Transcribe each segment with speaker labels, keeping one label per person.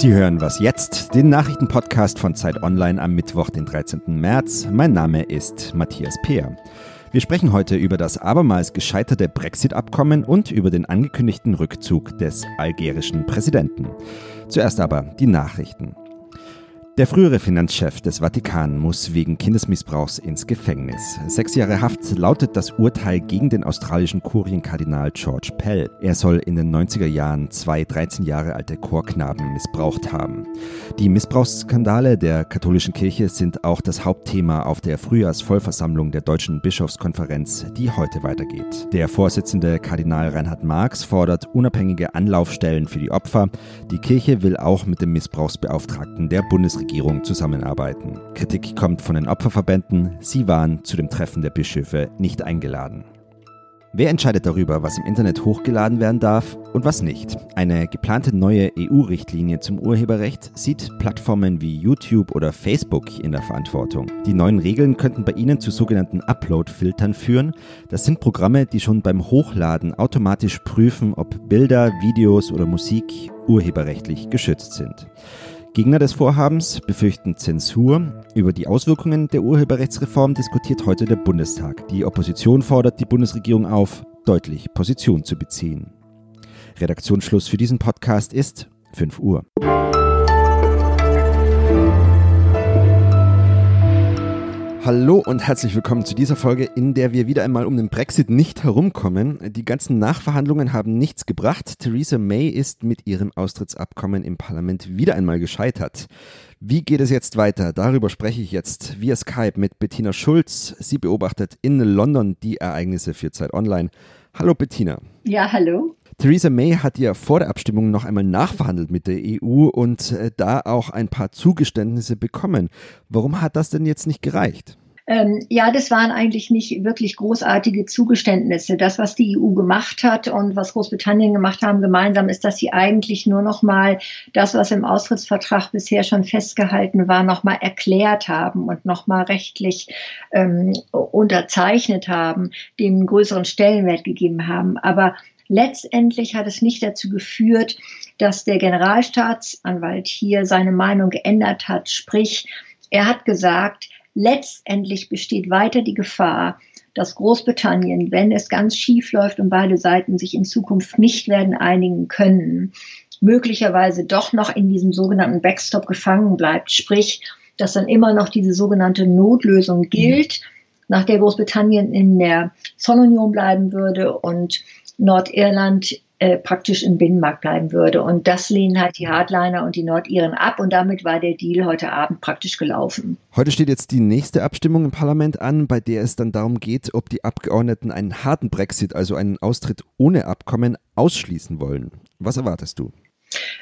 Speaker 1: Sie hören was jetzt, den Nachrichtenpodcast von Zeit Online am Mittwoch, den 13. März. Mein Name ist Matthias Peer. Wir sprechen heute über das abermals gescheiterte Brexit-Abkommen und über den angekündigten Rückzug des algerischen Präsidenten. Zuerst aber die Nachrichten. Der frühere Finanzchef des Vatikan muss wegen Kindesmissbrauchs ins Gefängnis. Sechs Jahre Haft lautet das Urteil gegen den australischen Kurienkardinal George Pell. Er soll in den 90er Jahren zwei 13 Jahre alte Chorknaben missbraucht haben. Die Missbrauchsskandale der katholischen Kirche sind auch das Hauptthema auf der Frühjahrsvollversammlung der Deutschen Bischofskonferenz, die heute weitergeht. Der Vorsitzende Kardinal Reinhard Marx fordert unabhängige Anlaufstellen für die Opfer. Die Kirche will auch mit dem Missbrauchsbeauftragten der Bundesregierung Regierung zusammenarbeiten. Kritik kommt von den Opferverbänden, sie waren zu dem Treffen der Bischöfe nicht eingeladen. Wer entscheidet darüber, was im Internet hochgeladen werden darf und was nicht? Eine geplante neue EU-Richtlinie zum Urheberrecht sieht Plattformen wie YouTube oder Facebook in der Verantwortung. Die neuen Regeln könnten bei ihnen zu sogenannten Upload-Filtern führen. Das sind Programme, die schon beim Hochladen automatisch prüfen, ob Bilder, Videos oder Musik urheberrechtlich geschützt sind. Gegner des Vorhabens befürchten Zensur. Über die Auswirkungen der Urheberrechtsreform diskutiert heute der Bundestag. Die Opposition fordert die Bundesregierung auf, deutlich Position zu beziehen. Redaktionsschluss für diesen Podcast ist 5 Uhr. Hallo und herzlich willkommen zu dieser Folge, in der wir wieder einmal um den Brexit nicht herumkommen. Die ganzen Nachverhandlungen haben nichts gebracht. Theresa May ist mit ihrem Austrittsabkommen im Parlament wieder einmal gescheitert. Wie geht es jetzt weiter? Darüber spreche ich jetzt via Skype mit Bettina Schulz. Sie beobachtet in London die Ereignisse für Zeit Online. Hallo Bettina.
Speaker 2: Ja, hallo.
Speaker 1: Theresa May hat ja vor der Abstimmung noch einmal nachverhandelt mit der EU und äh, da auch ein paar Zugeständnisse bekommen. Warum hat das denn jetzt nicht gereicht?
Speaker 2: Ähm, ja, das waren eigentlich nicht wirklich großartige Zugeständnisse. Das, was die EU gemacht hat und was Großbritannien gemacht haben gemeinsam, ist, dass sie eigentlich nur noch mal das, was im Austrittsvertrag bisher schon festgehalten war, noch mal erklärt haben und noch mal rechtlich ähm, unterzeichnet haben, dem größeren Stellenwert gegeben haben. Aber letztendlich hat es nicht dazu geführt, dass der Generalstaatsanwalt hier seine Meinung geändert hat. Sprich, er hat gesagt, letztendlich besteht weiter die Gefahr, dass Großbritannien, wenn es ganz schief läuft und beide Seiten sich in Zukunft nicht werden einigen können, möglicherweise doch noch in diesem sogenannten Backstop gefangen bleibt. Sprich, dass dann immer noch diese sogenannte Notlösung gilt, nach der Großbritannien in der Zollunion bleiben würde und Nordirland äh, praktisch im Binnenmarkt bleiben würde. Und das lehnen halt die Hardliner und die Nordiren ab und damit war der Deal heute Abend praktisch gelaufen.
Speaker 1: Heute steht jetzt die nächste Abstimmung im Parlament an, bei der es dann darum geht, ob die Abgeordneten einen harten Brexit, also einen Austritt ohne Abkommen, ausschließen wollen. Was erwartest du?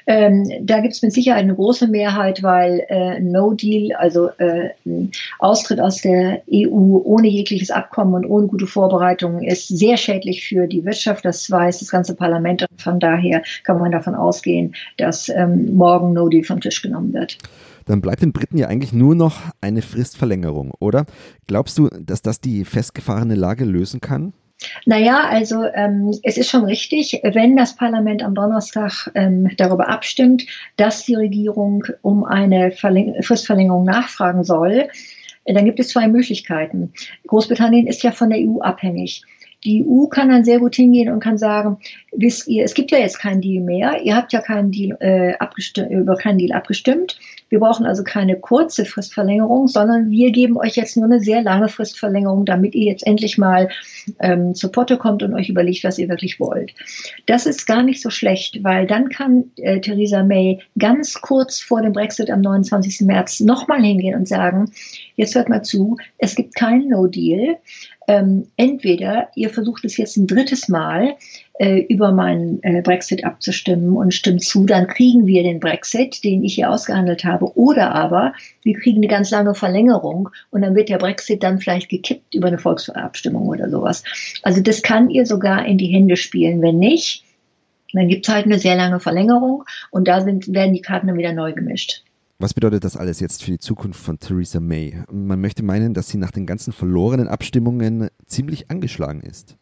Speaker 2: Ähm, da gibt es mit Sicherheit eine große Mehrheit, weil äh, No Deal, also äh, Austritt aus der EU ohne jegliches Abkommen und ohne gute Vorbereitungen, ist sehr schädlich für die Wirtschaft. Das weiß das ganze Parlament und von daher kann man davon ausgehen, dass ähm, morgen No Deal vom Tisch genommen wird
Speaker 1: dann bleibt den Briten ja eigentlich nur noch eine Fristverlängerung, oder? Glaubst du, dass das die festgefahrene Lage lösen kann?
Speaker 2: Naja, also ähm, es ist schon richtig, wenn das Parlament am Donnerstag ähm, darüber abstimmt, dass die Regierung um eine Verläng Fristverlängerung nachfragen soll, dann gibt es zwei Möglichkeiten. Großbritannien ist ja von der EU abhängig. Die EU kann dann sehr gut hingehen und kann sagen, wisst ihr, es gibt ja jetzt keinen Deal mehr, ihr habt ja keinen Deal, äh, über keinen Deal abgestimmt. Wir brauchen also keine kurze Fristverlängerung, sondern wir geben euch jetzt nur eine sehr lange Fristverlängerung, damit ihr jetzt endlich mal ähm, zur Potte kommt und euch überlegt, was ihr wirklich wollt. Das ist gar nicht so schlecht, weil dann kann äh, Theresa May ganz kurz vor dem Brexit am 29. März nochmal hingehen und sagen, jetzt hört mal zu, es gibt keinen No-Deal ähm, entweder ihr versucht es jetzt ein drittes Mal äh, über meinen äh, Brexit abzustimmen und stimmt zu, dann kriegen wir den Brexit, den ich hier ausgehandelt habe, oder aber wir kriegen eine ganz lange Verlängerung und dann wird der Brexit dann vielleicht gekippt über eine Volksabstimmung oder sowas. Also das kann ihr sogar in die Hände spielen. Wenn nicht, dann gibt es halt eine sehr lange Verlängerung und da sind, werden die Karten dann wieder neu gemischt.
Speaker 1: Was bedeutet das alles jetzt für die Zukunft von Theresa May? Man möchte meinen, dass sie nach den ganzen verlorenen Abstimmungen ziemlich angeschlagen ist.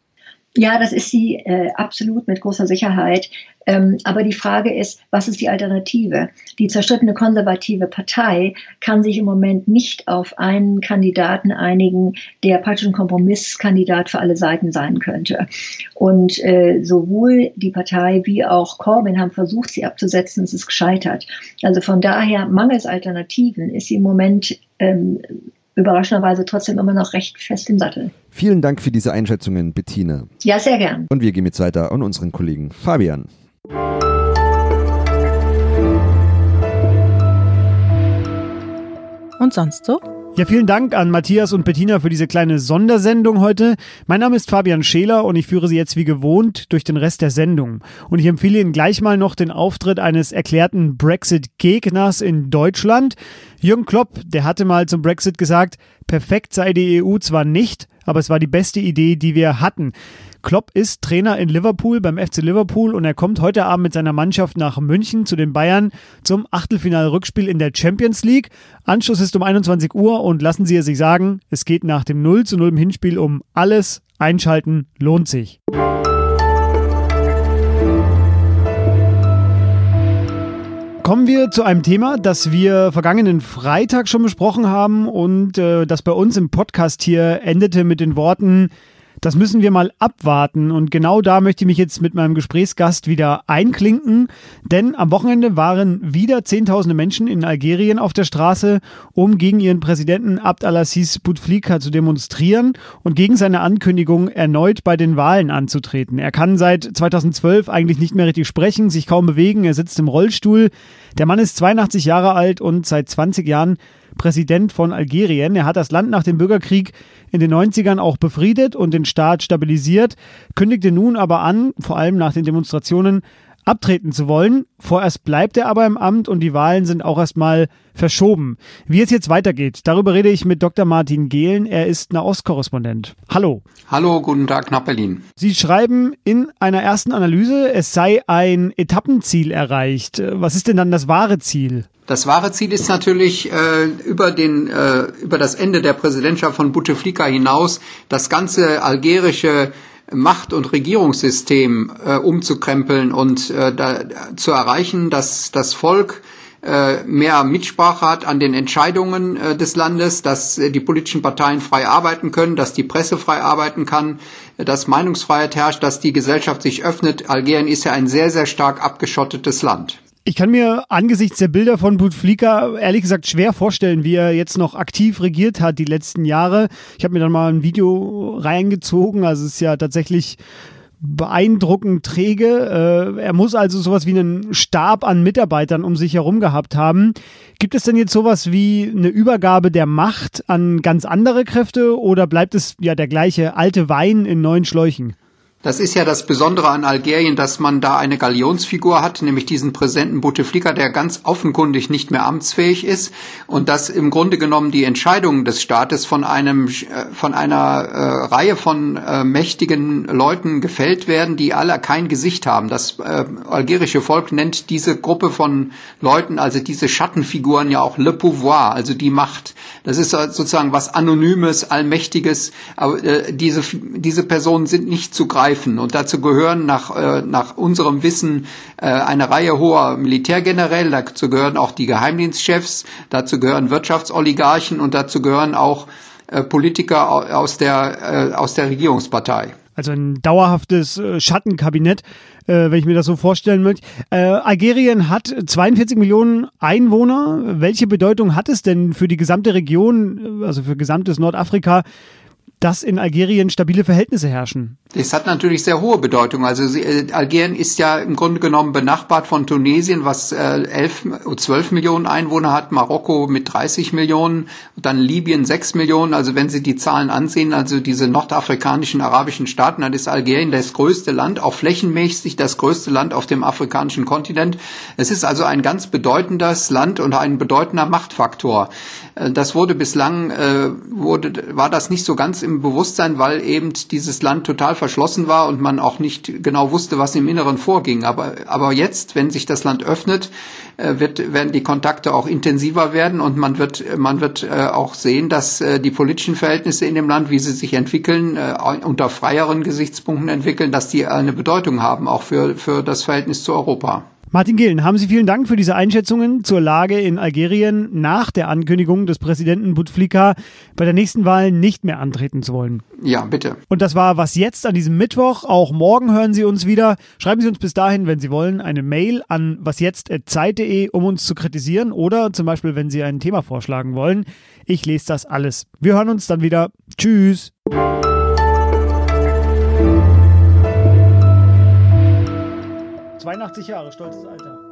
Speaker 2: Ja, das ist sie äh, absolut mit großer Sicherheit. Ähm, aber die Frage ist, was ist die Alternative? Die zerstrittene konservative Partei kann sich im Moment nicht auf einen Kandidaten einigen, der praktisch ein Kompromisskandidat für alle Seiten sein könnte. Und äh, sowohl die Partei wie auch Corbyn haben versucht, sie abzusetzen, es ist gescheitert. Also von daher, mangels Alternativen ist sie im Moment ähm, überraschenderweise trotzdem immer noch recht fest im Sattel.
Speaker 1: Vielen Dank für diese Einschätzungen, Bettina.
Speaker 2: Ja, sehr gern.
Speaker 1: Und wir gehen jetzt weiter an unseren Kollegen Fabian.
Speaker 3: Und sonst so?
Speaker 4: Ja, vielen Dank an Matthias und Bettina für diese kleine Sondersendung heute. Mein Name ist Fabian Scheler und ich führe Sie jetzt wie gewohnt durch den Rest der Sendung. Und ich empfehle Ihnen gleich mal noch den Auftritt eines erklärten Brexit-Gegners in Deutschland. Jürgen Klopp, der hatte mal zum Brexit gesagt, perfekt sei die EU zwar nicht, aber es war die beste Idee, die wir hatten. Klopp ist Trainer in Liverpool beim FC Liverpool und er kommt heute Abend mit seiner Mannschaft nach München zu den Bayern zum Achtelfinal-Rückspiel in der Champions League. Anschluss ist um 21 Uhr und lassen Sie es sich sagen, es geht nach dem 0 zu 0 im Hinspiel um alles. Einschalten lohnt sich. Kommen wir zu einem Thema, das wir vergangenen Freitag schon besprochen haben und äh, das bei uns im Podcast hier endete mit den Worten, das müssen wir mal abwarten. Und genau da möchte ich mich jetzt mit meinem Gesprächsgast wieder einklinken. Denn am Wochenende waren wieder Zehntausende Menschen in Algerien auf der Straße, um gegen ihren Präsidenten Abd al-Aziz Bouteflika zu demonstrieren und gegen seine Ankündigung, erneut bei den Wahlen anzutreten. Er kann seit 2012 eigentlich nicht mehr richtig sprechen, sich kaum bewegen. Er sitzt im Rollstuhl. Der Mann ist 82 Jahre alt und seit 20 Jahren Präsident von Algerien. Er hat das Land nach dem Bürgerkrieg in den 90ern auch befriedet und den Staat stabilisiert, kündigte nun aber an, vor allem nach den Demonstrationen, abtreten zu wollen. Vorerst bleibt er aber im Amt und die Wahlen sind auch erstmal verschoben. Wie es jetzt weitergeht, darüber rede ich mit Dr. Martin Gehlen. Er ist Nahostkorrespondent. Hallo.
Speaker 5: Hallo, guten Tag nach Berlin.
Speaker 4: Sie schreiben in einer ersten Analyse, es sei ein Etappenziel erreicht. Was ist denn dann das wahre Ziel?
Speaker 5: Das wahre Ziel ist natürlich äh, über, den, äh, über das Ende der Präsidentschaft von Bouteflika hinaus das ganze algerische Macht- und Regierungssystem äh, umzukrempeln und äh, da, zu erreichen, dass das Volk äh, mehr Mitsprache hat an den Entscheidungen äh, des Landes, dass äh, die politischen Parteien frei arbeiten können, dass die Presse frei arbeiten kann, dass Meinungsfreiheit herrscht, dass die Gesellschaft sich öffnet. Algerien ist ja ein sehr, sehr stark abgeschottetes Land.
Speaker 4: Ich kann mir angesichts der Bilder von Bouteflika ehrlich gesagt schwer vorstellen, wie er jetzt noch aktiv regiert hat die letzten Jahre. Ich habe mir dann mal ein Video reingezogen, also es ist ja tatsächlich beeindruckend träge. Äh, er muss also sowas wie einen Stab an Mitarbeitern um sich herum gehabt haben. Gibt es denn jetzt sowas wie eine Übergabe der Macht an ganz andere Kräfte oder bleibt es ja der gleiche alte Wein in neuen Schläuchen?
Speaker 5: Das ist ja das Besondere an Algerien, dass man da eine Galionsfigur hat, nämlich diesen Präsidenten Bouteflika, der ganz offenkundig nicht mehr amtsfähig ist und dass im Grunde genommen die Entscheidungen des Staates von einem äh, von einer äh, Reihe von äh, mächtigen Leuten gefällt werden, die alle kein Gesicht haben. Das äh, algerische Volk nennt diese Gruppe von Leuten, also diese Schattenfiguren ja auch le pouvoir, also die Macht. Das ist sozusagen was Anonymes, Allmächtiges. Aber äh, diese diese Personen sind nicht zu greifen greifen. Und dazu gehören nach, äh, nach unserem Wissen äh, eine Reihe hoher Militärgeneräle, dazu gehören auch die Geheimdienstchefs, dazu gehören Wirtschaftsoligarchen und dazu gehören auch äh, Politiker aus der, äh, aus der Regierungspartei.
Speaker 4: Also ein dauerhaftes äh, Schattenkabinett, äh, wenn ich mir das so vorstellen möchte. Äh, Algerien hat 42 Millionen Einwohner. Welche Bedeutung hat es denn für die gesamte Region, also für gesamtes Nordafrika, dass in Algerien stabile Verhältnisse herrschen?
Speaker 5: Das hat natürlich sehr hohe Bedeutung. Also äh, Algerien ist ja im Grunde genommen benachbart von Tunesien, was äh, 11, 12 Millionen Einwohner hat, Marokko mit 30 Millionen, dann Libyen 6 Millionen. Also wenn Sie die Zahlen ansehen, also diese nordafrikanischen arabischen Staaten, dann ist Algerien das größte Land, auch flächenmäßig das größte Land auf dem afrikanischen Kontinent. Es ist also ein ganz bedeutendes Land und ein bedeutender Machtfaktor. Äh, das wurde bislang, äh, wurde, war das nicht so ganz im Bewusstsein, weil eben dieses Land total verschlossen war und man auch nicht genau wusste, was im Inneren vorging. Aber, aber jetzt, wenn sich das Land öffnet, äh, wird, werden die Kontakte auch intensiver werden und man wird, man wird äh, auch sehen, dass äh, die politischen Verhältnisse in dem Land, wie sie sich entwickeln, unter freieren Gesichtspunkten entwickeln, dass die eine Bedeutung haben, auch für, für das Verhältnis zu Europa.
Speaker 4: Martin Gehlen, haben Sie vielen Dank für diese Einschätzungen zur Lage in Algerien nach der Ankündigung des Präsidenten Bouteflika, bei der nächsten Wahl nicht mehr antreten zu wollen.
Speaker 5: Ja, bitte.
Speaker 4: Und das war was jetzt an diesem Mittwoch. Auch morgen hören Sie uns wieder. Schreiben Sie uns bis dahin, wenn Sie wollen, eine Mail an wasjetzt.zeit.de, um uns zu kritisieren oder zum Beispiel, wenn Sie ein Thema vorschlagen wollen. Ich lese das alles. Wir hören uns dann wieder. Tschüss. 82 Jahre, stolzes Alter.